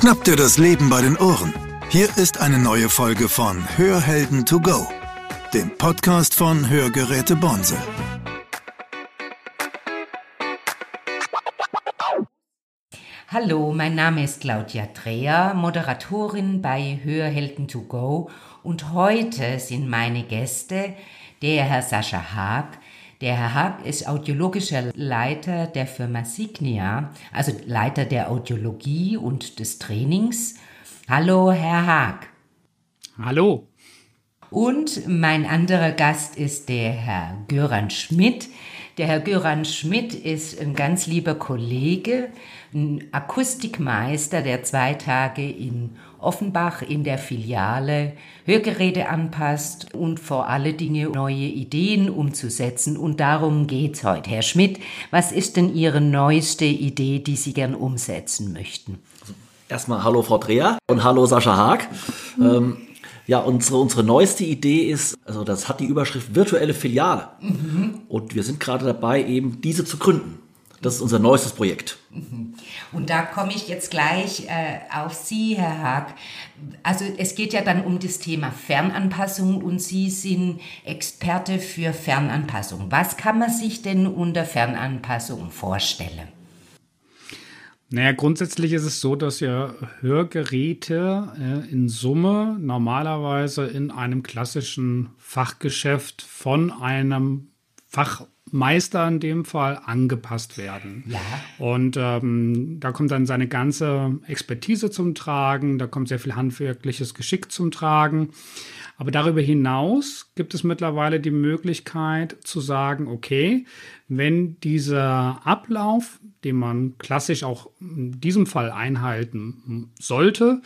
Schnapp dir das Leben bei den Ohren. Hier ist eine neue Folge von Hörhelden to go, dem Podcast von Hörgeräte Bonse. Hallo, mein Name ist Claudia Dreher, Moderatorin bei Hörhelden to go und heute sind meine Gäste der Herr Sascha Haag, der Herr Haag ist audiologischer Leiter der Firma Signia, also Leiter der Audiologie und des Trainings. Hallo, Herr Haag. Hallo. Und mein anderer Gast ist der Herr Göran Schmidt. Der Herr Göran Schmidt ist ein ganz lieber Kollege, ein Akustikmeister, der zwei Tage in Offenbach in der Filiale Hörgeräte anpasst und vor alle Dinge neue Ideen umzusetzen. Und darum geht's heute. Herr Schmidt, was ist denn Ihre neueste Idee, die Sie gern umsetzen möchten? Also erstmal hallo Frau Dreher und hallo Sascha Haag. Mhm. Ähm, ja, unsere, unsere neueste Idee ist, also das hat die Überschrift virtuelle Filiale. Mhm. Und wir sind gerade dabei, eben diese zu gründen. Das ist unser neuestes Projekt. Mhm. Und da komme ich jetzt gleich äh, auf Sie, Herr Haag. Also es geht ja dann um das Thema Fernanpassung und Sie sind Experte für Fernanpassung. Was kann man sich denn unter Fernanpassung vorstellen? Naja, grundsätzlich ist es so, dass ja Hörgeräte äh, in Summe normalerweise in einem klassischen Fachgeschäft von einem Fach Meister in dem Fall angepasst werden. Ja. Und ähm, da kommt dann seine ganze Expertise zum Tragen, da kommt sehr viel handwerkliches Geschick zum Tragen. Aber darüber hinaus gibt es mittlerweile die Möglichkeit zu sagen, okay, wenn dieser Ablauf, den man klassisch auch in diesem Fall einhalten sollte,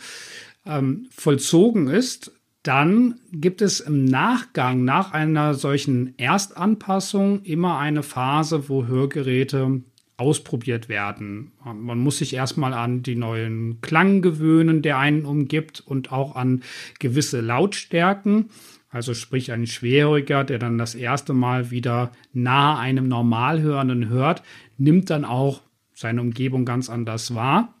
ähm, vollzogen ist, dann gibt es im Nachgang, nach einer solchen Erstanpassung, immer eine Phase, wo Hörgeräte ausprobiert werden. Man muss sich erstmal an die neuen Klang gewöhnen, der einen umgibt und auch an gewisse Lautstärken. Also sprich ein Schwerhöriger, der dann das erste Mal wieder nahe einem Normalhörenden hört, nimmt dann auch seine Umgebung ganz anders wahr.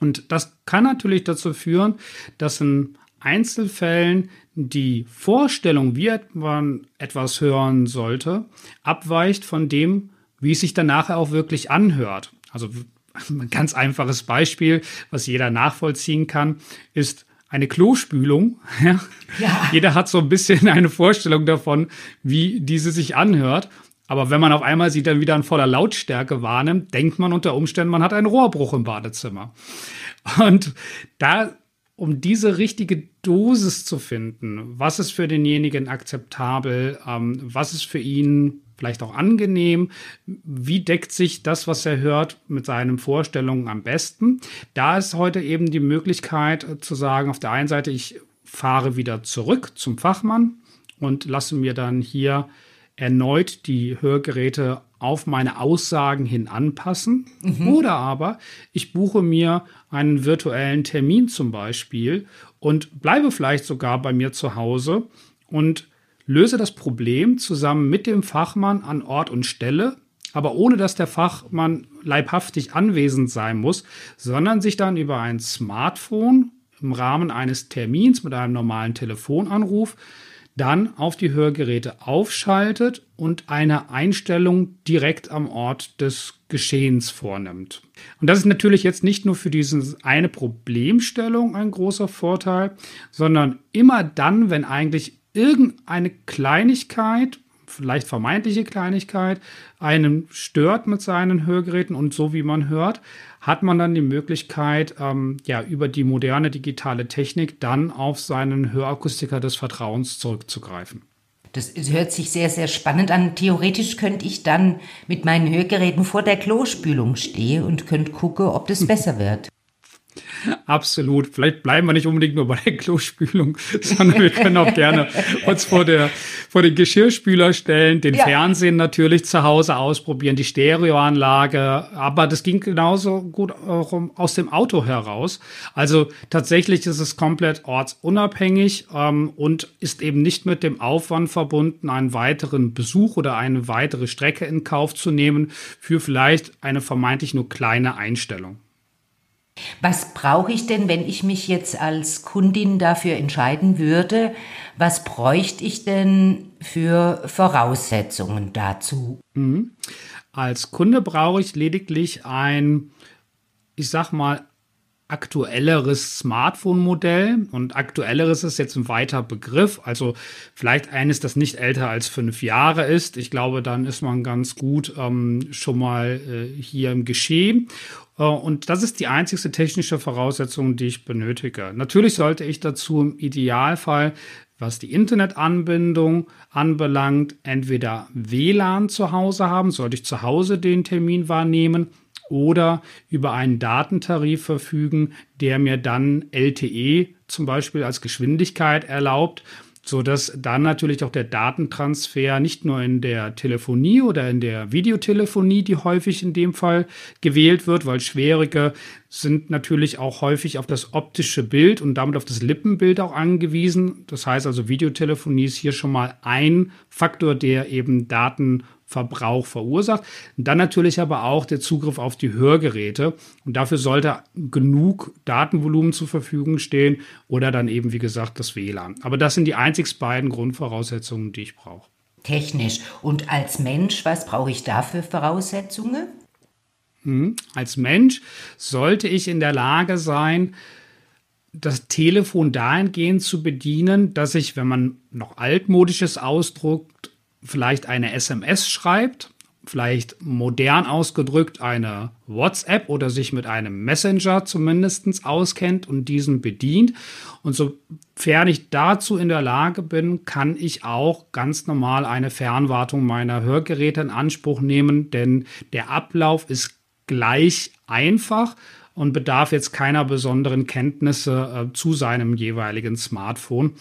Und das kann natürlich dazu führen, dass ein Einzelfällen die Vorstellung, wie man etwas hören sollte, abweicht von dem, wie es sich danach auch wirklich anhört. Also ein ganz einfaches Beispiel, was jeder nachvollziehen kann, ist eine Klospülung. Ja. Jeder hat so ein bisschen eine Vorstellung davon, wie diese sich anhört. Aber wenn man auf einmal sie dann wieder in voller Lautstärke wahrnimmt, denkt man unter Umständen, man hat einen Rohrbruch im Badezimmer. Und da um diese richtige Dosis zu finden, was ist für denjenigen akzeptabel, ähm, was ist für ihn vielleicht auch angenehm, wie deckt sich das, was er hört, mit seinen Vorstellungen am besten. Da ist heute eben die Möglichkeit zu sagen, auf der einen Seite, ich fahre wieder zurück zum Fachmann und lasse mir dann hier erneut die Hörgeräte auf meine Aussagen hin anpassen. Mhm. Oder aber ich buche mir einen virtuellen Termin zum Beispiel und bleibe vielleicht sogar bei mir zu Hause und löse das Problem zusammen mit dem Fachmann an Ort und Stelle, aber ohne dass der Fachmann leibhaftig anwesend sein muss, sondern sich dann über ein Smartphone im Rahmen eines Termins mit einem normalen Telefonanruf dann auf die Hörgeräte aufschaltet und eine Einstellung direkt am Ort des Geschehens vornimmt. Und das ist natürlich jetzt nicht nur für diese eine Problemstellung ein großer Vorteil, sondern immer dann, wenn eigentlich irgendeine Kleinigkeit vielleicht vermeintliche Kleinigkeit einen stört mit seinen Hörgeräten und so wie man hört, hat man dann die Möglichkeit, ähm, ja, über die moderne digitale Technik dann auf seinen Hörakustiker des Vertrauens zurückzugreifen. Das hört sich sehr, sehr spannend an. Theoretisch könnte ich dann mit meinen Hörgeräten vor der Klospülung stehen und könnte gucken, ob das besser wird. Absolut. Vielleicht bleiben wir nicht unbedingt nur bei der Klospülung, sondern wir können auch gerne uns vor, der, vor den Geschirrspüler stellen, den ja. Fernsehen natürlich zu Hause ausprobieren, die Stereoanlage. Aber das ging genauso gut auch aus dem Auto heraus. Also tatsächlich ist es komplett ortsunabhängig ähm, und ist eben nicht mit dem Aufwand verbunden, einen weiteren Besuch oder eine weitere Strecke in Kauf zu nehmen für vielleicht eine vermeintlich nur kleine Einstellung. Was brauche ich denn, wenn ich mich jetzt als Kundin dafür entscheiden würde? Was bräuchte ich denn für Voraussetzungen dazu? Mhm. Als Kunde brauche ich lediglich ein, ich sag mal, aktuelleres Smartphone-Modell. Und aktuelleres ist jetzt ein weiter Begriff. Also vielleicht eines, das nicht älter als fünf Jahre ist. Ich glaube, dann ist man ganz gut ähm, schon mal äh, hier im Geschehen. Äh, und das ist die einzigste technische Voraussetzung, die ich benötige. Natürlich sollte ich dazu im Idealfall was die Internetanbindung anbelangt, entweder WLAN zu Hause haben, sollte ich zu Hause den Termin wahrnehmen, oder über einen Datentarif verfügen, der mir dann LTE zum Beispiel als Geschwindigkeit erlaubt so dass dann natürlich auch der Datentransfer nicht nur in der Telefonie oder in der Videotelefonie, die häufig in dem Fall gewählt wird, weil schwierige sind natürlich auch häufig auf das optische Bild und damit auf das Lippenbild auch angewiesen. Das heißt also, Videotelefonie ist hier schon mal ein Faktor, der eben Daten Verbrauch verursacht. Und dann natürlich aber auch der Zugriff auf die Hörgeräte. Und dafür sollte genug Datenvolumen zur Verfügung stehen oder dann eben, wie gesagt, das WLAN. Aber das sind die einzig beiden Grundvoraussetzungen, die ich brauche. Technisch. Und als Mensch, was brauche ich da für Voraussetzungen? Hm. Als Mensch sollte ich in der Lage sein, das Telefon dahingehend zu bedienen, dass ich, wenn man noch altmodisches ausdruckt, vielleicht eine SMS schreibt, vielleicht modern ausgedrückt eine WhatsApp oder sich mit einem Messenger zumindest auskennt und diesen bedient. Und sofern ich dazu in der Lage bin, kann ich auch ganz normal eine Fernwartung meiner Hörgeräte in Anspruch nehmen, denn der Ablauf ist gleich einfach und bedarf jetzt keiner besonderen Kenntnisse äh, zu seinem jeweiligen Smartphone.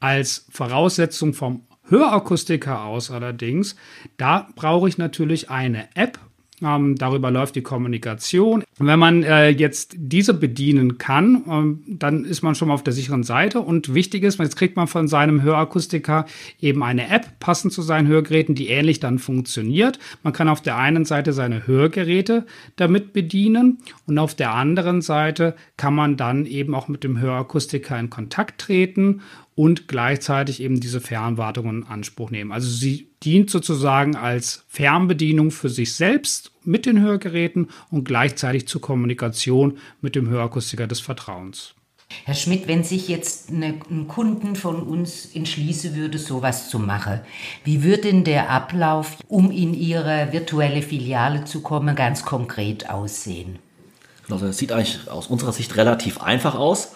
Als Voraussetzung vom Hörakustiker aus allerdings, da brauche ich natürlich eine App. Ähm, darüber läuft die Kommunikation. Wenn man äh, jetzt diese bedienen kann, ähm, dann ist man schon mal auf der sicheren Seite. Und wichtig ist, jetzt kriegt man von seinem Hörakustiker eben eine App passend zu seinen Hörgeräten, die ähnlich dann funktioniert. Man kann auf der einen Seite seine Hörgeräte damit bedienen und auf der anderen Seite kann man dann eben auch mit dem Hörakustiker in Kontakt treten und gleichzeitig eben diese Fernwartung in Anspruch nehmen. Also sie dient sozusagen als Fernbedienung für sich selbst mit den Hörgeräten und gleichzeitig zur Kommunikation mit dem Hörakustiker des Vertrauens. Herr Schmidt, wenn sich jetzt eine, ein Kunden von uns entschließen würde, sowas zu machen, wie würde denn der Ablauf, um in Ihre virtuelle Filiale zu kommen, ganz konkret aussehen? Also das sieht eigentlich aus unserer Sicht relativ einfach aus.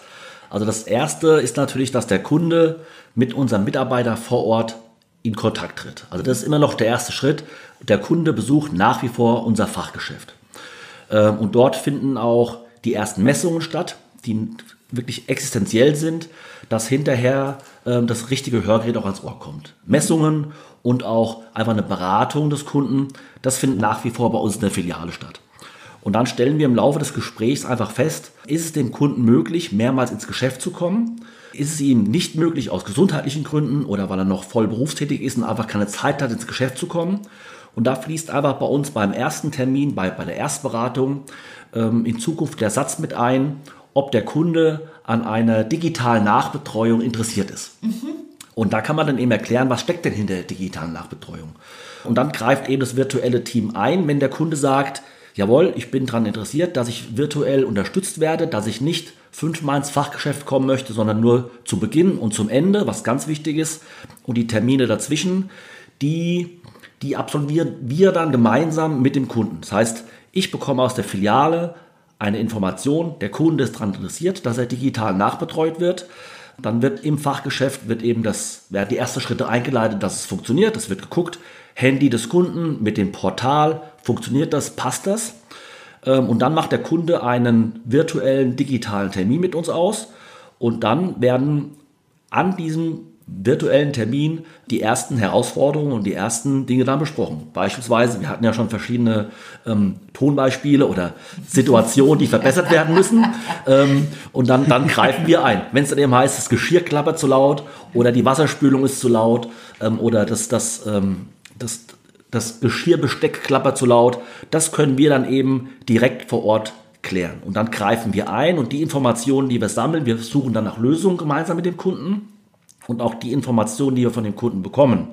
Also das Erste ist natürlich, dass der Kunde mit unserem Mitarbeiter vor Ort in Kontakt tritt. Also das ist immer noch der erste Schritt. Der Kunde besucht nach wie vor unser Fachgeschäft. Ähm, und dort finden auch die ersten Messungen statt, die wirklich existenziell sind, dass hinterher ähm, das richtige Hörgerät auch ans Ohr kommt. Messungen und auch einfach eine Beratung des Kunden, das findet nach wie vor bei uns in der Filiale statt. Und dann stellen wir im Laufe des Gesprächs einfach fest, ist es dem Kunden möglich, mehrmals ins Geschäft zu kommen? Ist es ihm nicht möglich aus gesundheitlichen Gründen oder weil er noch voll berufstätig ist und einfach keine Zeit hat, ins Geschäft zu kommen? Und da fließt einfach bei uns beim ersten Termin, bei, bei der Erstberatung ähm, in Zukunft der Satz mit ein, ob der Kunde an einer digitalen Nachbetreuung interessiert ist. Mhm. Und da kann man dann eben erklären, was steckt denn hinter der digitalen Nachbetreuung. Und dann greift eben das virtuelle Team ein, wenn der Kunde sagt, jawohl, ich bin daran interessiert, dass ich virtuell unterstützt werde, dass ich nicht fünfmal ins Fachgeschäft kommen möchte, sondern nur zu Beginn und zum Ende, was ganz wichtig ist. Und die Termine dazwischen, die, die absolvieren wir dann gemeinsam mit dem Kunden. Das heißt, ich bekomme aus der Filiale eine Information, der Kunde ist daran interessiert, dass er digital nachbetreut wird. Dann wird im Fachgeschäft wird eben das, werden die ersten Schritte eingeleitet, dass es funktioniert. Es wird geguckt, Handy des Kunden mit dem Portal, funktioniert das, passt das? Ähm, und dann macht der Kunde einen virtuellen digitalen Termin mit uns aus und dann werden an diesem virtuellen Termin die ersten Herausforderungen und die ersten Dinge dann besprochen. Beispielsweise, wir hatten ja schon verschiedene ähm, Tonbeispiele oder Situationen, die verbessert werden müssen. Ähm, und dann, dann greifen wir ein. Wenn es dann eben heißt, das Geschirr klappert zu laut oder die Wasserspülung ist zu laut ähm, oder das, das, ähm, das, das Geschirrbesteck klappert zu laut. Das können wir dann eben direkt vor Ort klären. Und dann greifen wir ein und die Informationen, die wir sammeln, wir suchen dann nach Lösungen gemeinsam mit dem Kunden und auch die Informationen, die wir von dem Kunden bekommen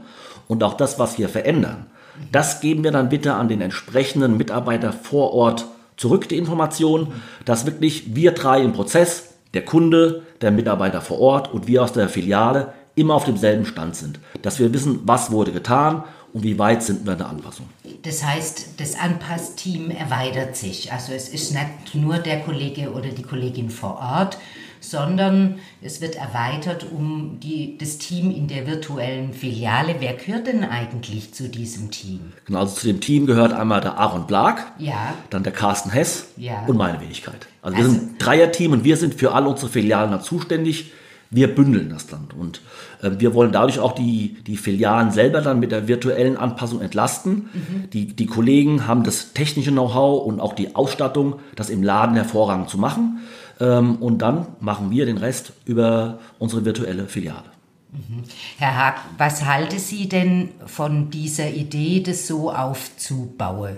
und auch das, was wir verändern, das geben wir dann bitte an den entsprechenden Mitarbeiter vor Ort zurück, die Informationen, dass wirklich wir drei im Prozess, der Kunde, der Mitarbeiter vor Ort und wir aus der Filiale immer auf demselben Stand sind. Dass wir wissen, was wurde getan und wie weit sind wir in der Anpassung. Das heißt, das Anpassteam erweitert sich. Also es ist nicht nur der Kollege oder die Kollegin vor Ort, sondern es wird erweitert um die, das Team in der virtuellen Filiale. Wer gehört denn eigentlich zu diesem Team? Genau, also zu dem Team gehört einmal der Aaron Blag, ja. dann der Carsten Hess ja. und meine Wenigkeit. Also, also wir sind ein Dreierteam und wir sind für alle unsere Filialen dann zuständig wir bündeln das dann. Und äh, wir wollen dadurch auch die, die Filialen selber dann mit der virtuellen Anpassung entlasten. Mhm. Die, die Kollegen haben das technische Know-how und auch die Ausstattung, das im Laden hervorragend zu machen. Ähm, und dann machen wir den Rest über unsere virtuelle Filiale. Mhm. Herr Haag, was halten Sie denn von dieser Idee, das so aufzubauen?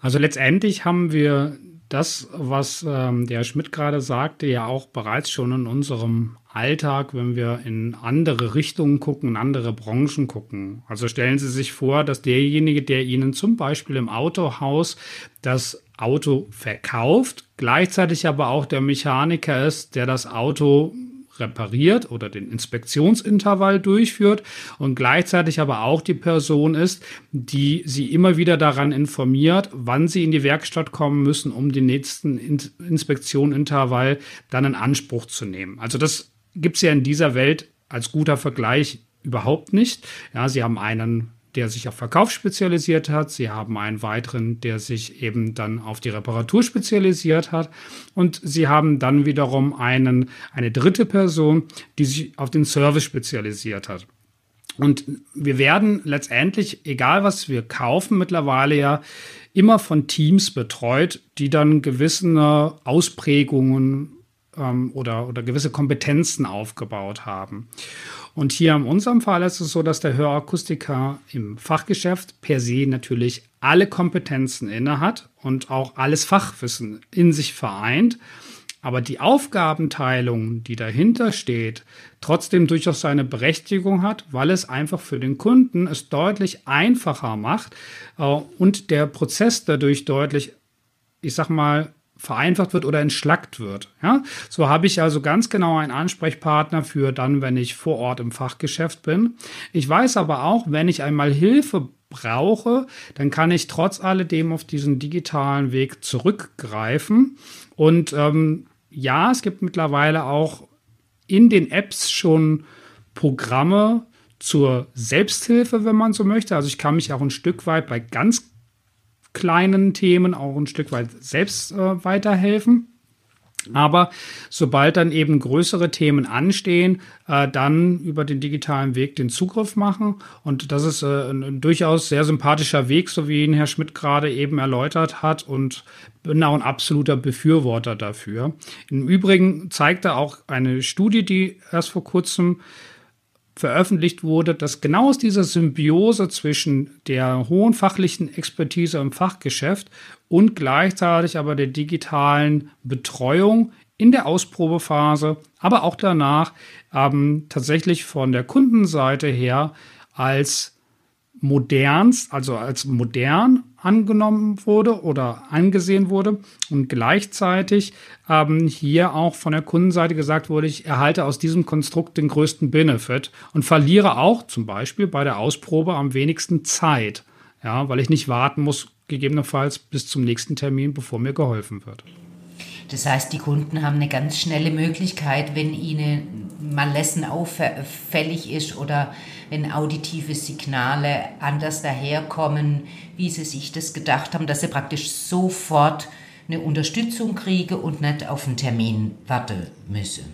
Also letztendlich haben wir das, was ähm, der Schmidt gerade sagte, ja auch bereits schon in unserem Alltag, wenn wir in andere Richtungen gucken, in andere Branchen gucken. Also stellen Sie sich vor, dass derjenige, der Ihnen zum Beispiel im Autohaus das Auto verkauft, gleichzeitig aber auch der Mechaniker ist, der das Auto repariert oder den Inspektionsintervall durchführt und gleichzeitig aber auch die Person ist, die sie immer wieder daran informiert, wann sie in die Werkstatt kommen müssen, um den nächsten Inspektionintervall dann in Anspruch zu nehmen. Also das gibt es ja in dieser Welt als guter Vergleich überhaupt nicht. Ja, sie haben einen der sich auf Verkauf spezialisiert hat. Sie haben einen weiteren, der sich eben dann auf die Reparatur spezialisiert hat. Und sie haben dann wiederum einen, eine dritte Person, die sich auf den Service spezialisiert hat. Und wir werden letztendlich, egal was wir kaufen, mittlerweile ja immer von Teams betreut, die dann gewisse Ausprägungen ähm, oder, oder gewisse Kompetenzen aufgebaut haben. Und hier in unserem Fall ist es so, dass der Hörakustiker im Fachgeschäft per se natürlich alle Kompetenzen inne hat und auch alles Fachwissen in sich vereint. Aber die Aufgabenteilung, die dahinter steht, trotzdem durchaus seine Berechtigung hat, weil es einfach für den Kunden es deutlich einfacher macht äh, und der Prozess dadurch deutlich, ich sag mal, vereinfacht wird oder entschlackt wird. Ja? So habe ich also ganz genau einen Ansprechpartner für dann, wenn ich vor Ort im Fachgeschäft bin. Ich weiß aber auch, wenn ich einmal Hilfe brauche, dann kann ich trotz alledem auf diesen digitalen Weg zurückgreifen. Und ähm, ja, es gibt mittlerweile auch in den Apps schon Programme zur Selbsthilfe, wenn man so möchte. Also ich kann mich auch ein Stück weit bei ganz kleinen Themen auch ein Stück weit selbst äh, weiterhelfen. Aber sobald dann eben größere Themen anstehen, äh, dann über den digitalen Weg den Zugriff machen. Und das ist äh, ein, ein, durchaus sehr sympathischer Weg, so wie ihn Herr Schmidt gerade eben erläutert hat. Und bin auch ein absoluter Befürworter dafür. Im Übrigen zeigte auch eine Studie, die erst vor kurzem veröffentlicht wurde, dass genau aus dieser Symbiose zwischen der hohen fachlichen Expertise im Fachgeschäft und gleichzeitig aber der digitalen Betreuung in der Ausprobephase, aber auch danach ähm, tatsächlich von der Kundenseite her als modernst, also als modern angenommen wurde oder angesehen wurde und gleichzeitig ähm, hier auch von der Kundenseite gesagt wurde, ich erhalte aus diesem Konstrukt den größten Benefit und verliere auch zum Beispiel bei der Ausprobe am wenigsten Zeit, ja, weil ich nicht warten muss, gegebenenfalls bis zum nächsten Termin, bevor mir geholfen wird. Das heißt, die Kunden haben eine ganz schnelle Möglichkeit, wenn ihnen mal Lessen auffällig ist oder wenn auditive Signale anders daherkommen, wie sie sich das gedacht haben, dass sie praktisch sofort eine Unterstützung kriege und nicht auf einen Termin warten müssen.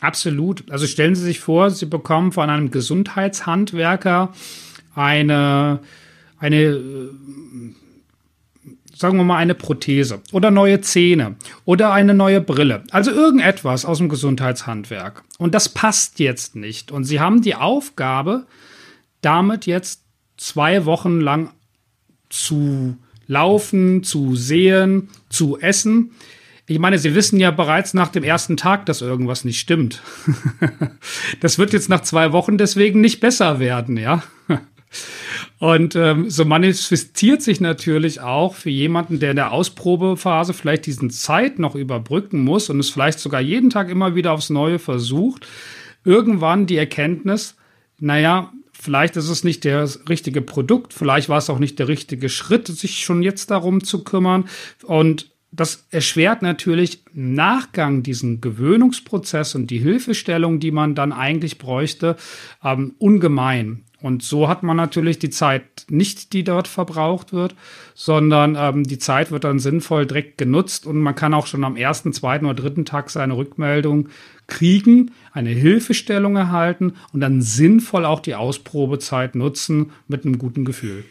Absolut. Also stellen Sie sich vor, Sie bekommen von einem Gesundheitshandwerker eine, eine sagen wir mal eine Prothese oder neue Zähne oder eine neue Brille. Also irgendetwas aus dem Gesundheitshandwerk. Und das passt jetzt nicht. Und Sie haben die Aufgabe, damit jetzt zwei Wochen lang zu laufen, zu sehen, zu essen. Ich meine, Sie wissen ja bereits nach dem ersten Tag, dass irgendwas nicht stimmt. das wird jetzt nach zwei Wochen deswegen nicht besser werden, ja. Und ähm, so manifestiert sich natürlich auch für jemanden, der in der Ausprobephase vielleicht diesen Zeit noch überbrücken muss und es vielleicht sogar jeden Tag immer wieder aufs Neue versucht, irgendwann die Erkenntnis, naja, vielleicht ist es nicht das richtige Produkt, vielleicht war es auch nicht der richtige Schritt, sich schon jetzt darum zu kümmern. Und das erschwert natürlich im Nachgang diesen Gewöhnungsprozess und die Hilfestellung, die man dann eigentlich bräuchte, ähm, ungemein. Und so hat man natürlich die Zeit nicht, die dort verbraucht wird, sondern ähm, die Zeit wird dann sinnvoll direkt genutzt und man kann auch schon am ersten, zweiten oder dritten Tag seine Rückmeldung kriegen, eine Hilfestellung erhalten und dann sinnvoll auch die Ausprobezeit nutzen mit einem guten Gefühl.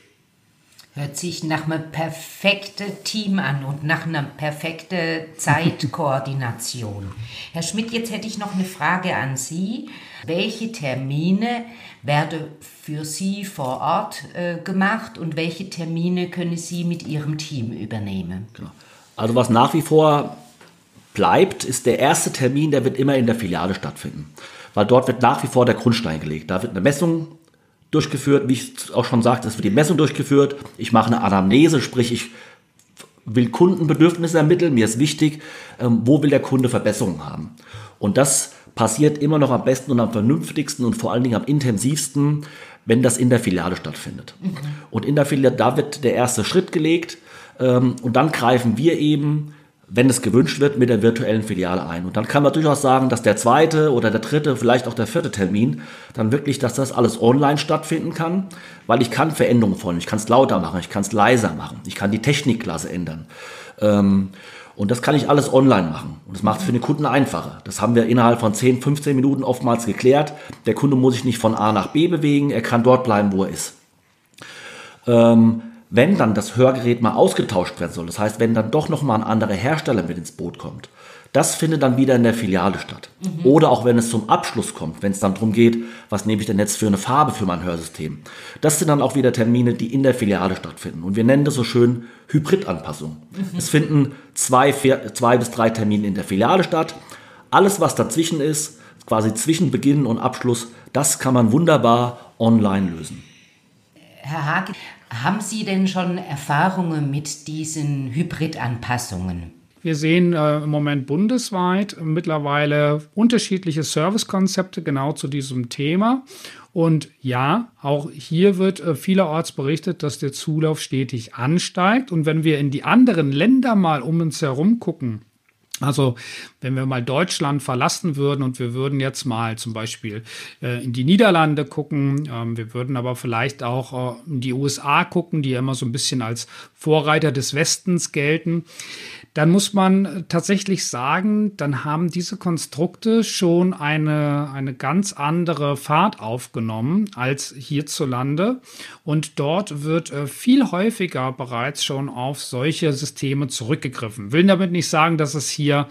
Hört sich nach einem perfekten Team an und nach einer perfekten Zeitkoordination. Herr Schmidt, jetzt hätte ich noch eine Frage an Sie. Welche Termine werden für Sie vor Ort äh, gemacht und welche Termine können Sie mit Ihrem Team übernehmen? Genau. Also was nach wie vor bleibt, ist der erste Termin, der wird immer in der Filiale stattfinden. Weil dort wird nach wie vor der Grundstein gelegt. Da wird eine Messung durchgeführt, wie ich auch schon sagte, es wird die Messung durchgeführt. Ich mache eine Anamnese, sprich ich will Kundenbedürfnisse ermitteln. Mir ist wichtig, ähm, wo will der Kunde Verbesserungen haben. Und das passiert immer noch am besten und am vernünftigsten und vor allen Dingen am intensivsten, wenn das in der Filiale stattfindet. Mhm. Und in der Filiale, da wird der erste Schritt gelegt ähm, und dann greifen wir eben wenn es gewünscht wird, mit der virtuellen Filiale ein. Und dann kann man durchaus sagen, dass der zweite oder der dritte, vielleicht auch der vierte Termin, dann wirklich, dass das alles online stattfinden kann, weil ich kann Veränderungen vornehmen. Ich kann es lauter machen, ich kann es leiser machen, ich kann die Technikklasse ändern. Ähm, und das kann ich alles online machen. Und das macht es für den Kunden einfacher. Das haben wir innerhalb von 10, 15 Minuten oftmals geklärt. Der Kunde muss sich nicht von A nach B bewegen, er kann dort bleiben, wo er ist. Ähm, wenn dann das Hörgerät mal ausgetauscht werden soll, das heißt, wenn dann doch nochmal ein anderer Hersteller mit ins Boot kommt, das findet dann wieder in der Filiale statt. Mhm. Oder auch wenn es zum Abschluss kommt, wenn es dann darum geht, was nehme ich denn jetzt für eine Farbe für mein Hörsystem. Das sind dann auch wieder Termine, die in der Filiale stattfinden. Und wir nennen das so schön Hybridanpassung. Mhm. Es finden zwei, vier, zwei bis drei Termine in der Filiale statt. Alles, was dazwischen ist, quasi zwischen Beginn und Abschluss, das kann man wunderbar online lösen. Herr Haag, haben Sie denn schon Erfahrungen mit diesen Hybridanpassungen? Wir sehen äh, im Moment bundesweit mittlerweile unterschiedliche Servicekonzepte genau zu diesem Thema. Und ja, auch hier wird äh, vielerorts berichtet, dass der Zulauf stetig ansteigt. Und wenn wir in die anderen Länder mal um uns herum gucken, also wenn wir mal Deutschland verlassen würden und wir würden jetzt mal zum Beispiel äh, in die Niederlande gucken, ähm, wir würden aber vielleicht auch äh, in die USA gucken, die ja immer so ein bisschen als Vorreiter des Westens gelten, dann muss man tatsächlich sagen, dann haben diese Konstrukte schon eine, eine ganz andere Fahrt aufgenommen als hierzulande. Und dort wird äh, viel häufiger bereits schon auf solche Systeme zurückgegriffen. Will damit nicht sagen, dass es hier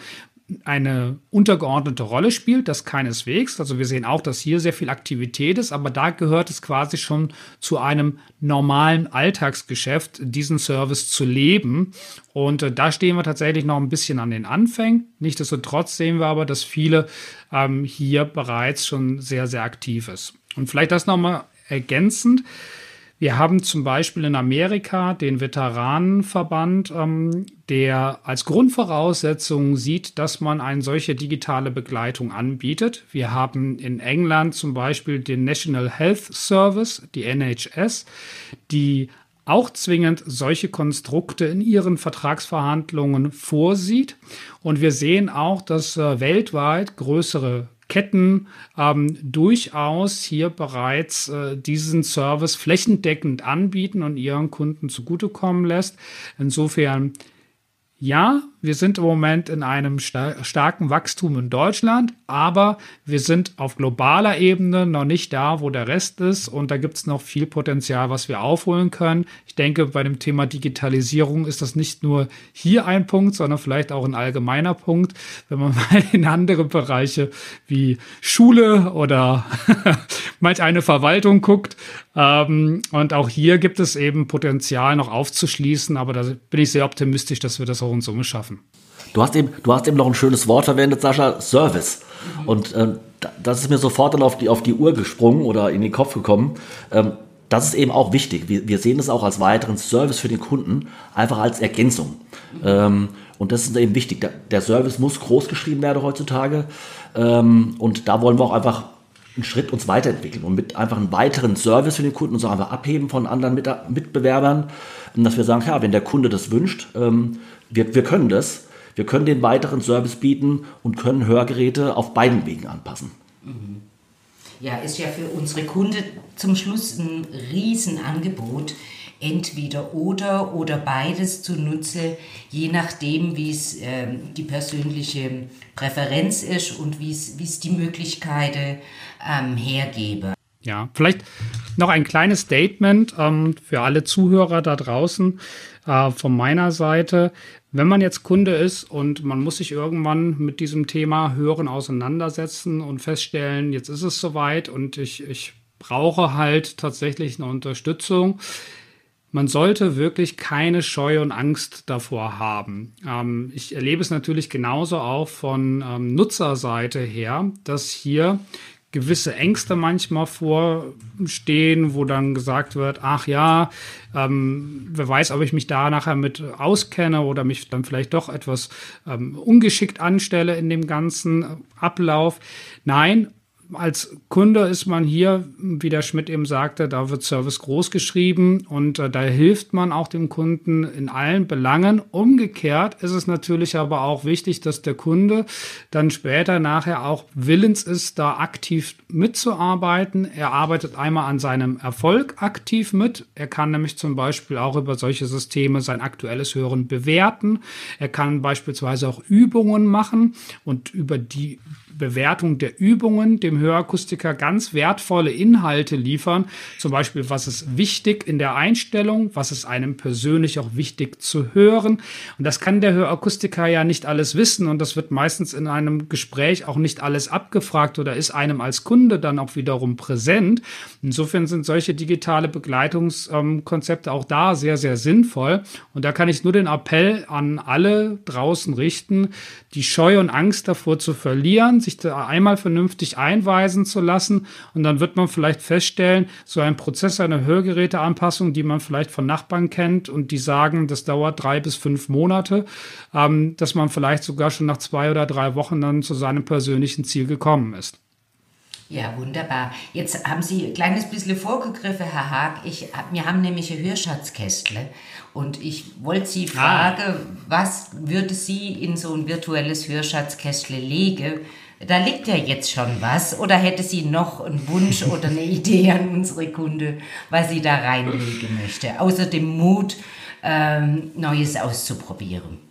eine untergeordnete Rolle spielt, das keineswegs. Also wir sehen auch, dass hier sehr viel Aktivität ist, aber da gehört es quasi schon zu einem normalen Alltagsgeschäft, diesen Service zu leben. Und äh, da stehen wir tatsächlich noch ein bisschen an den Anfängen. Nichtsdestotrotz sehen wir aber, dass viele ähm, hier bereits schon sehr, sehr aktiv ist. Und vielleicht das nochmal ergänzend. Wir haben zum Beispiel in Amerika den Veteranenverband, ähm, der als Grundvoraussetzung sieht, dass man eine solche digitale Begleitung anbietet. Wir haben in England zum Beispiel den National Health Service, die NHS, die auch zwingend solche Konstrukte in ihren Vertragsverhandlungen vorsieht. Und wir sehen auch, dass äh, weltweit größere Ketten ähm, durchaus hier bereits äh, diesen Service flächendeckend anbieten und ihren Kunden zugutekommen lässt. Insofern ja, wir sind im Moment in einem star starken Wachstum in Deutschland, aber wir sind auf globaler Ebene noch nicht da, wo der Rest ist. Und da gibt es noch viel Potenzial, was wir aufholen können. Ich denke, bei dem Thema Digitalisierung ist das nicht nur hier ein Punkt, sondern vielleicht auch ein allgemeiner Punkt, wenn man mal in andere Bereiche wie Schule oder manch eine Verwaltung guckt. Ähm, und auch hier gibt es eben Potenzial noch aufzuschließen, aber da bin ich sehr optimistisch, dass wir das auch in Summe schaffen. Du hast eben, du hast eben noch ein schönes Wort verwendet, Sascha, Service. Und ähm, das ist mir sofort dann auf die, auf die Uhr gesprungen oder in den Kopf gekommen. Ähm, das ist eben auch wichtig. Wir, wir sehen es auch als weiteren Service für den Kunden, einfach als Ergänzung. Ähm, und das ist eben wichtig. Der, der, Service muss groß geschrieben werden heutzutage. Ähm, und da wollen wir auch einfach einen Schritt uns weiterentwickeln und mit einfach einen weiteren Service für den Kunden uns auch einfach abheben von anderen mit, Mitbewerbern. Dass wir sagen, ja, wenn der Kunde das wünscht, ähm, wir, wir können das. Wir können den weiteren Service bieten und können Hörgeräte auf beiden Wegen anpassen. Mhm. Ja, ist ja für unsere Kunden zum Schluss ein Riesenangebot entweder oder oder beides zunutze, je nachdem, wie es äh, die persönliche Präferenz ist und wie es die Möglichkeiten ähm, hergebe. Ja, vielleicht noch ein kleines Statement ähm, für alle Zuhörer da draußen äh, von meiner Seite. Wenn man jetzt Kunde ist und man muss sich irgendwann mit diesem Thema Hören auseinandersetzen und feststellen, jetzt ist es soweit und ich, ich brauche halt tatsächlich eine Unterstützung, man sollte wirklich keine Scheu und Angst davor haben. Ähm, ich erlebe es natürlich genauso auch von ähm, Nutzerseite her, dass hier gewisse Ängste manchmal vorstehen, wo dann gesagt wird, ach ja, ähm, wer weiß, ob ich mich da nachher mit auskenne oder mich dann vielleicht doch etwas ähm, ungeschickt anstelle in dem ganzen Ablauf. Nein, als Kunde ist man hier, wie der Schmidt eben sagte, da wird Service groß geschrieben und äh, da hilft man auch dem Kunden in allen Belangen. Umgekehrt ist es natürlich aber auch wichtig, dass der Kunde dann später nachher auch willens ist, da aktiv mitzuarbeiten. Er arbeitet einmal an seinem Erfolg aktiv mit. Er kann nämlich zum Beispiel auch über solche Systeme sein aktuelles Hören bewerten. Er kann beispielsweise auch Übungen machen und über die Bewertung der Übungen dem Hörakustiker ganz wertvolle Inhalte liefern. Zum Beispiel, was ist wichtig in der Einstellung, was ist einem persönlich auch wichtig zu hören. Und das kann der Hörakustiker ja nicht alles wissen und das wird meistens in einem Gespräch auch nicht alles abgefragt oder ist einem als Kunde dann auch wiederum präsent. Insofern sind solche digitale Begleitungskonzepte auch da sehr, sehr sinnvoll. Und da kann ich nur den Appell an alle draußen richten, die Scheu und Angst davor zu verlieren, sich da einmal vernünftig einweisen zu lassen und dann wird man vielleicht feststellen, so ein Prozess einer Hörgeräteanpassung, die man vielleicht von Nachbarn kennt und die sagen, das dauert drei bis fünf Monate, ähm, dass man vielleicht sogar schon nach zwei oder drei Wochen dann zu seinem persönlichen Ziel gekommen ist. Ja, wunderbar. Jetzt haben Sie ein kleines bisschen vorgegriffen, Herr Haag. Ich, wir haben nämlich ein Hörschatzkästle und ich wollte Sie ah. fragen, ah. was würde Sie in so ein virtuelles Hörschatzkästle legen? Da liegt ja jetzt schon was. Oder hätte sie noch einen Wunsch oder eine Idee an unsere Kunde, was sie da reinlegen möchte? Außer dem Mut, ähm, Neues auszuprobieren.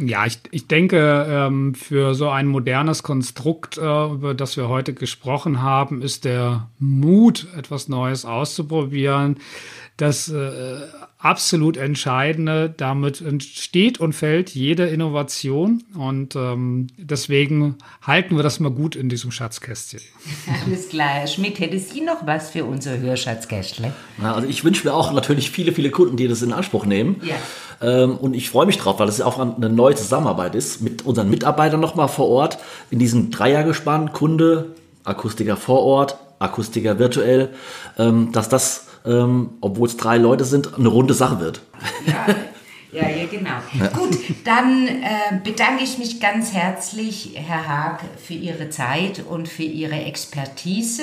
Ja, ich, ich denke, ähm, für so ein modernes Konstrukt, äh, über das wir heute gesprochen haben, ist der Mut, etwas Neues auszuprobieren, das äh, absolut Entscheidende. Damit entsteht und fällt jede Innovation und ähm, deswegen halten wir das mal gut in diesem Schatzkästchen. Alles klar. Herr Schmidt, hätte Sie noch was für unser Hörschatzkästle? also ich wünsche mir auch natürlich viele, viele Kunden, die das in Anspruch nehmen. Ja. Ähm, und ich freue mich drauf, weil es auch eine neue Zusammenarbeit ist mit unseren Mitarbeitern nochmal vor Ort in diesem Dreiergespann, Kunde, Akustiker vor Ort, Akustiker virtuell, ähm, dass das ähm, obwohl es drei Leute sind, eine runde Sache wird. Ja, ja, ja genau. Ja. Gut, dann äh, bedanke ich mich ganz herzlich, Herr Haag, für Ihre Zeit und für Ihre Expertise.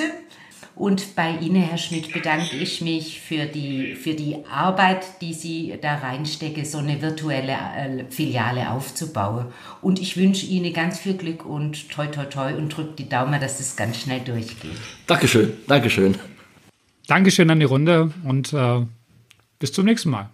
Und bei Ihnen, Herr Schmidt, bedanke ich mich für die, für die Arbeit, die Sie da reinstecken, so eine virtuelle äh, Filiale aufzubauen. Und ich wünsche Ihnen ganz viel Glück und toi, toi, toi und drückt die Daumen, dass es ganz schnell durchgeht. Dankeschön, Dankeschön. Dankeschön an die Runde und äh, bis zum nächsten Mal.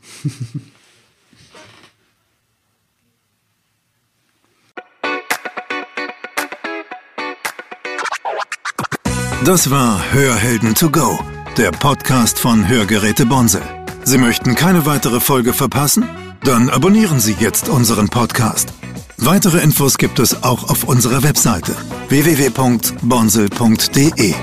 Das war Hörhelden to go, der Podcast von Hörgeräte Bonse. Sie möchten keine weitere Folge verpassen? Dann abonnieren Sie jetzt unseren Podcast. Weitere Infos gibt es auch auf unserer Webseite www.bonsel.de.